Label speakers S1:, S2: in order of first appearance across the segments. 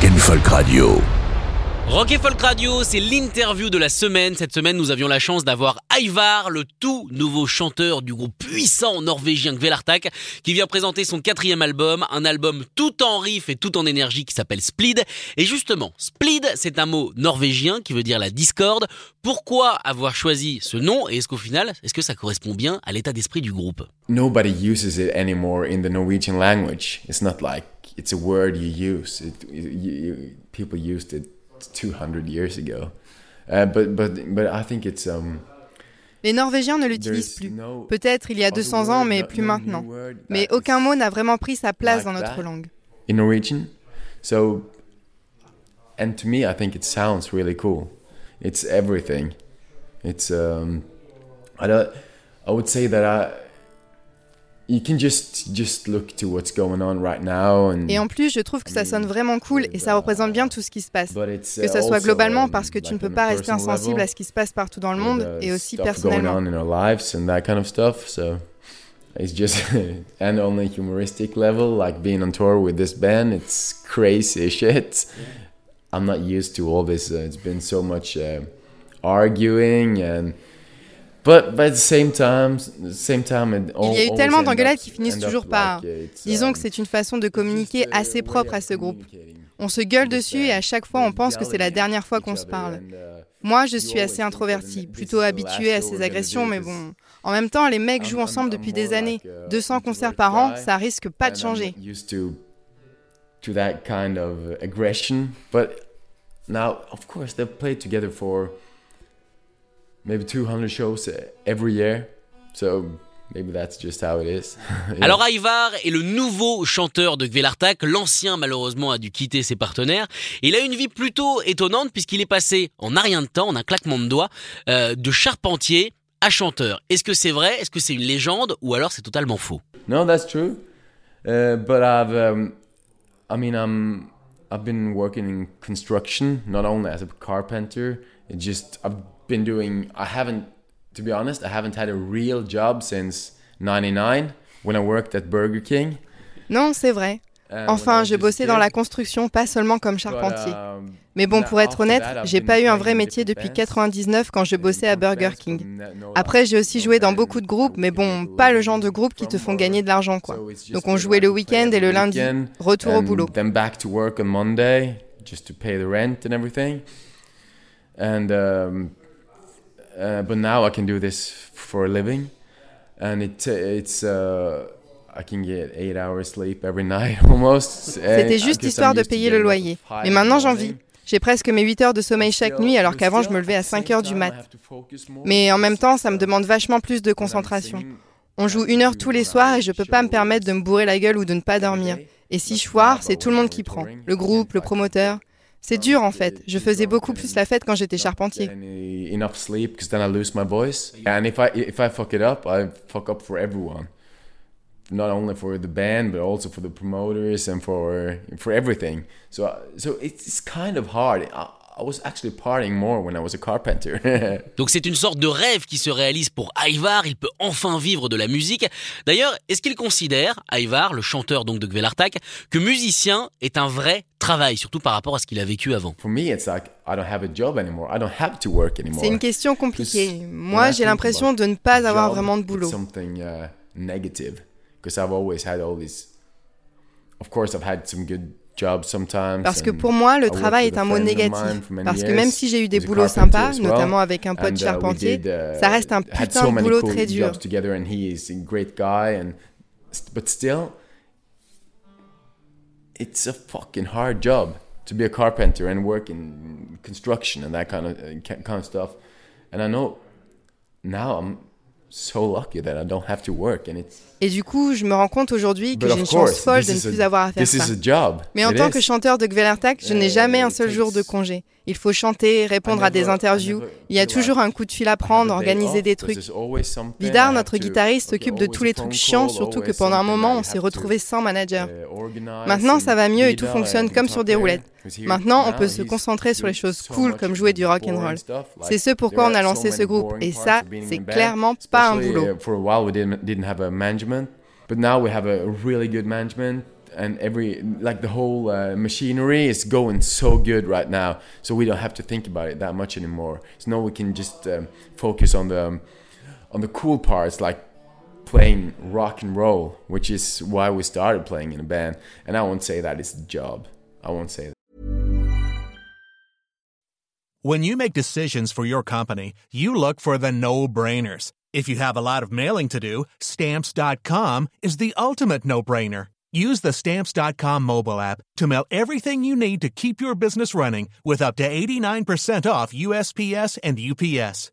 S1: Rock and Folk Radio.
S2: Rock et Folk Radio, c'est l'interview de la semaine. Cette semaine, nous avions la chance d'avoir Ivar, le tout nouveau chanteur du groupe puissant norvégien Kvelartak, qui vient présenter son quatrième album, un album tout en riff et tout en énergie qui s'appelle Splid. Et justement, Splid, c'est un mot norvégien qui veut dire la discorde. Pourquoi avoir choisi ce nom et est-ce qu'au final, est-ce que ça correspond bien à l'état d'esprit du groupe?
S3: Nobody uses it anymore in the Norwegian language. It's not like it's a word you use. It, you, you, people used it 200 years ago. Uh, but, but, but I think it's, um,
S4: Les Norvégiens ne l'utilisent plus. Peut-être il y a 200 ans, mais plus maintenant. Mais aucun mot n'a vraiment pris sa place dans notre langue.
S3: In Norwegian. So, and to me, I think it sounds really cool. It's everything. It's, um, I, don't, I would say that I, you can just just look to what's going on right now and
S4: Et en plus, je trouve que ça sonne vraiment cool et ça représente bien tout ce qui se passe. Que ce soit globalement parce que tu ne peux pas rester insensible à ce qui se passe partout dans le monde et aussi personnellement.
S3: going on in our lives and that kind of stuff. So it's just and on a humoristic level, like being on tour with this band, it's crazy shit. I'm not used to all this. Uh, it's been so much uh, arguing and But, at the same time, same time, it
S4: Il y a eu tellement d'engueulades qui finissent toujours par. Disons que c'est une façon de communiquer assez propre à ce groupe. On se gueule dessus et à chaque fois on pense que c'est la dernière fois qu'on se parle. Moi, je suis assez introverti, plutôt habitué à ces agressions, mais bon. En même temps, les mecs jouent ensemble depuis des années. 200 concerts par an, ça risque pas de changer.
S3: To that kind of aggression, but now, of course, they've played together for maybe 200 shows every year. So maybe that's just how it is.
S2: Alors Ivar est le nouveau chanteur de Gvelartak. L'ancien malheureusement a dû quitter ses partenaires. Il a une vie plutôt étonnante puisqu'il est passé en un rien de temps, en un claquement de doigts, euh, de charpentier à chanteur. Est-ce que c'est vrai? Est-ce que c'est une légende? Ou alors c'est totalement faux?
S3: No, that's true. Uh, but I've, um, I mean, I'm, I've been working in construction, not only as a carpenter. It just I've been doing I haven't to be honest, I haven't had a real job since 99 when I worked at Burger King.
S4: Non, c'est vrai. Uh, enfin, je bossais dans la construction, pas seulement comme charpentier. Um, Mais bon, pour être honnête, j'ai pas eu un vrai métier depuis 99 quand je bossais à Burger King. Après, j'ai aussi joué dans beaucoup de groupes, mais bon, pas le genre de groupe qui te font gagner de l'argent, quoi. Donc on jouait le week-end et le lundi, retour au boulot.
S3: Then back to work on Monday, just to pay the rent and everything. And uh, but now I can do this for a living, and it it's uh, I can get eight hours sleep every night almost.
S4: C'était juste histoire de payer le loyer. Mais maintenant j'en vis. J'ai presque mes 8 heures de sommeil chaque nuit alors qu'avant je me levais à 5 heures du mat. Mais en même temps, ça me demande vachement plus de concentration. On joue une heure tous les soirs et je peux pas me permettre de me bourrer la gueule ou de ne pas dormir. Et si je foire, c'est tout le monde qui prend. Le groupe, le promoteur. C'est dur en fait. Je faisais beaucoup plus la fête quand j'étais charpentier.
S3: Enough sleep because then I lose my voice. And if I if I fuck it up, I fuck up for everyone. Not only for the band, but also for the promoters and for for everything. So so it's kind of hard. I was actually partying more when I was a carpenter.
S2: Donc c'est une sorte de rêve qui se réalise pour Ivar, il peut enfin vivre de la musique. D'ailleurs, est-ce qu'il considère, Ivar, le chanteur donc de Gvelartak, que musicien est un vrai travail, surtout par rapport à ce qu'il a vécu avant?
S4: C'est une question compliquée. Moi, j'ai l'impression de ne pas avoir vraiment de boulot.
S3: Something uh, negative, because I've always had all these. Of course, I've had some good
S4: parce que pour moi, le travail est un mot négatif. Parce que même si j'ai eu des boulots sympas, notamment avec un pote uh, charpentier, uh, ça reste un putain de boulot très dur.
S3: But still, it's a fucking hard job to be a carpenter and work in construction and that kind of uh, kind of stuff. And I know now I'm so lucky that I don't have to work and it's
S4: Et du coup, je me rends compte aujourd'hui que j'ai une chance folle de ne plus avoir à faire ça. Mais en tant que chanteur de Gvelertak, je n'ai jamais un seul jour de congé. Il faut chanter, répondre à des interviews. Il y a toujours un coup de fil à prendre, organiser des trucs. Vidar, notre guitariste, s'occupe de tous les trucs chiants, surtout que pendant un moment, on s'est retrouvé sans manager.
S3: Uh,
S4: Maintenant, ça va mieux et tout fonctionne comme sur des roulettes. Maintenant, on peut se concentrer sur les choses cool comme jouer du rock and roll. C'est ce pourquoi on a lancé ce groupe et ça, c'est clairement pas un boulot.
S3: But now we have a really good management and every like the whole uh, machinery is going so good right now so we don't have to think about it that much anymore so now we can just um, focus on the um, on the cool parts like playing rock and roll which is why we started playing in a band and i won't say that it's a job i won't say that
S5: when you make decisions for your company you look for the no-brainers if you have a lot of mailing to do, stamps.com is the ultimate no brainer. Use the stamps.com mobile app to mail everything you need to keep your business running with up to 89% off USPS and UPS.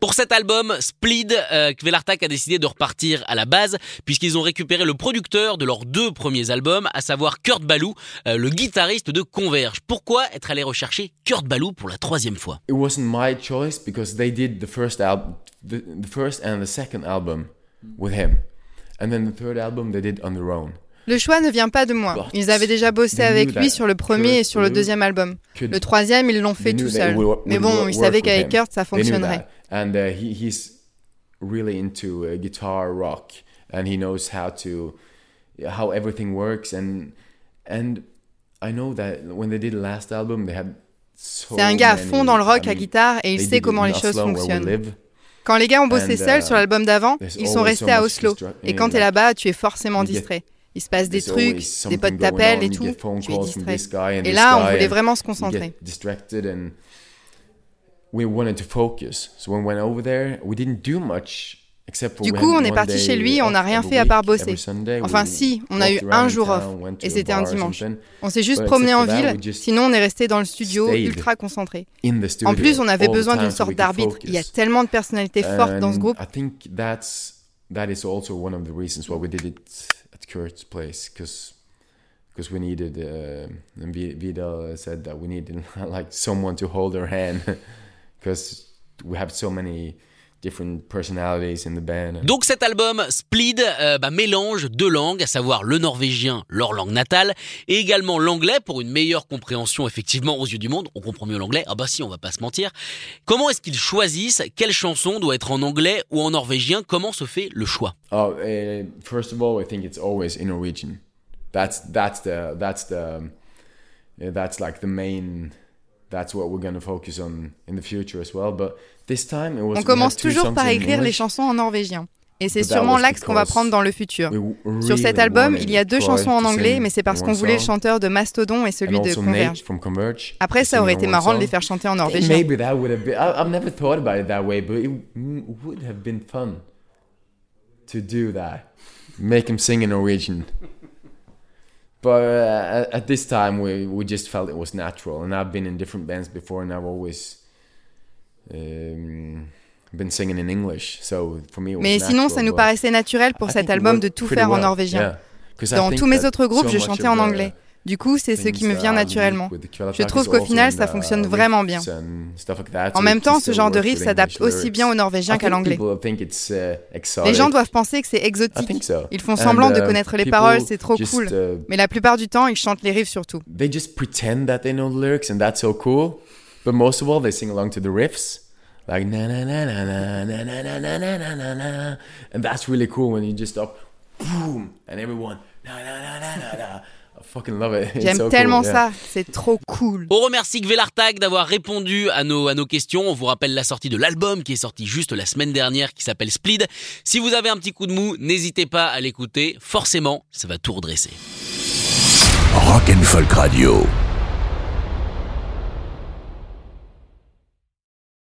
S2: Pour cet album, Split, euh, Kvelartak a décidé de repartir à la base puisqu'ils ont récupéré le producteur de leurs deux premiers albums, à savoir Kurt Ballou, euh, le guitariste de Converge. Pourquoi être allé rechercher Kurt Ballou pour la troisième fois?
S3: It wasn't my choice because they did the first album, the, the first and the second album with him, and then the third album they did on their own.
S4: Le choix ne vient pas de moi. Ils avaient déjà bossé avec lui sur le premier et sur le deuxième album. Le troisième, ils l'ont fait tout seul. Mais bon, ils savaient qu'avec Kurt, ça fonctionnerait.
S3: And uh, he, he's really into uh, guitar rock, and he knows how to how everything works. And and I know that when they did the last album, they had so
S4: C'est un gars à fond dans le rock, la guitare, et il sait comment les choses fonctionnent. Quand les gars ont bossé seuls sur uh, l'album d'avant, ils sont restés à Oslo. Et quand tu es là-bas, tu es forcément distrait. Il se passe des trucs, des potes t'appellent et tout, tu es distrait. Et là, on voulait vraiment se concentrer. Du coup, on est parti chez lui, on n'a rien fait à part bosser. Enfin, si, on a eu un jour off, et c'était un dimanche. On s'est juste promené en ville, sinon on est resté dans le studio, ultra concentré. En plus, on avait besoin d'une sorte d'arbitre. Il y a tellement de personnalités fortes dans ce groupe.
S3: Kurt's place because because we needed uh, and Vidal said that we needed like someone to hold her hand because we have so many
S2: Donc cet album, Split, euh, bah, mélange deux langues, à savoir le norvégien, leur langue natale, et également l'anglais pour une meilleure compréhension effectivement aux yeux du monde. On comprend mieux l'anglais, ah bah si, on va pas se mentir. Comment est-ce qu'ils choisissent? Quelle chanson doit être en anglais ou en norvégien? Comment se fait le choix?
S3: Oh, uh, first of all, I think it's always in Norwegian. That's that's the that's the that's like the main that's what we're going to focus on in the future as well. But this time it was,
S4: On commence toujours par écrire les chansons en norvégien. Et c'est sûrement l'axe qu'on va prendre dans le futur. Really Sur cet album, il y a deux chansons en anglais, mais c'est parce qu'on voulait le chanteur de Mastodon et celui de Converge.
S3: Converge.
S4: Après, ça aurait été marrant de les faire chanter en norvégien.
S3: Maybe that would have been. I've never thought about it that way, but it would have been fun to do that. Make him sing in Norwegian. But uh, at this time we, we just felt it was natural. And i've been in different bands before and i've always um, been singing in english. So for me it was
S4: mais sinon ça nous paraissait naturel pour cet album de tout faire en norvégien. Yeah. dans tous mes autres groupes so je chantais en anglais du coup, c'est ce qui me vient naturellement. Je trouve qu'au final, ça fonctionne vraiment bien. En même temps, ce genre de riff s'adapte aussi bien au norvégien qu'à l'anglais. Uh, les gens doivent penser que c'est exotique. Ils font semblant de uh, connaître les paroles, c'est trop cool. Uh, Mais la plupart du temps, ils chantent les riffs surtout.
S3: They just pretend that they know the lyrics and that's so cool. But most of all, they sing along to the riffs. Like na na na na na na na na na na na na. And that's really cool when you just stop, boom, and everyone na na na na na na.
S4: J'aime tellement ça, c'est trop cool.
S2: On remercie Gvelartag d'avoir répondu à nos, à nos questions. On vous rappelle la sortie de l'album qui est sorti juste la semaine dernière qui s'appelle Split. Si vous avez un petit coup de mou, n'hésitez pas à l'écouter. Forcément, ça va tout redresser.
S1: Rock and Folk Radio.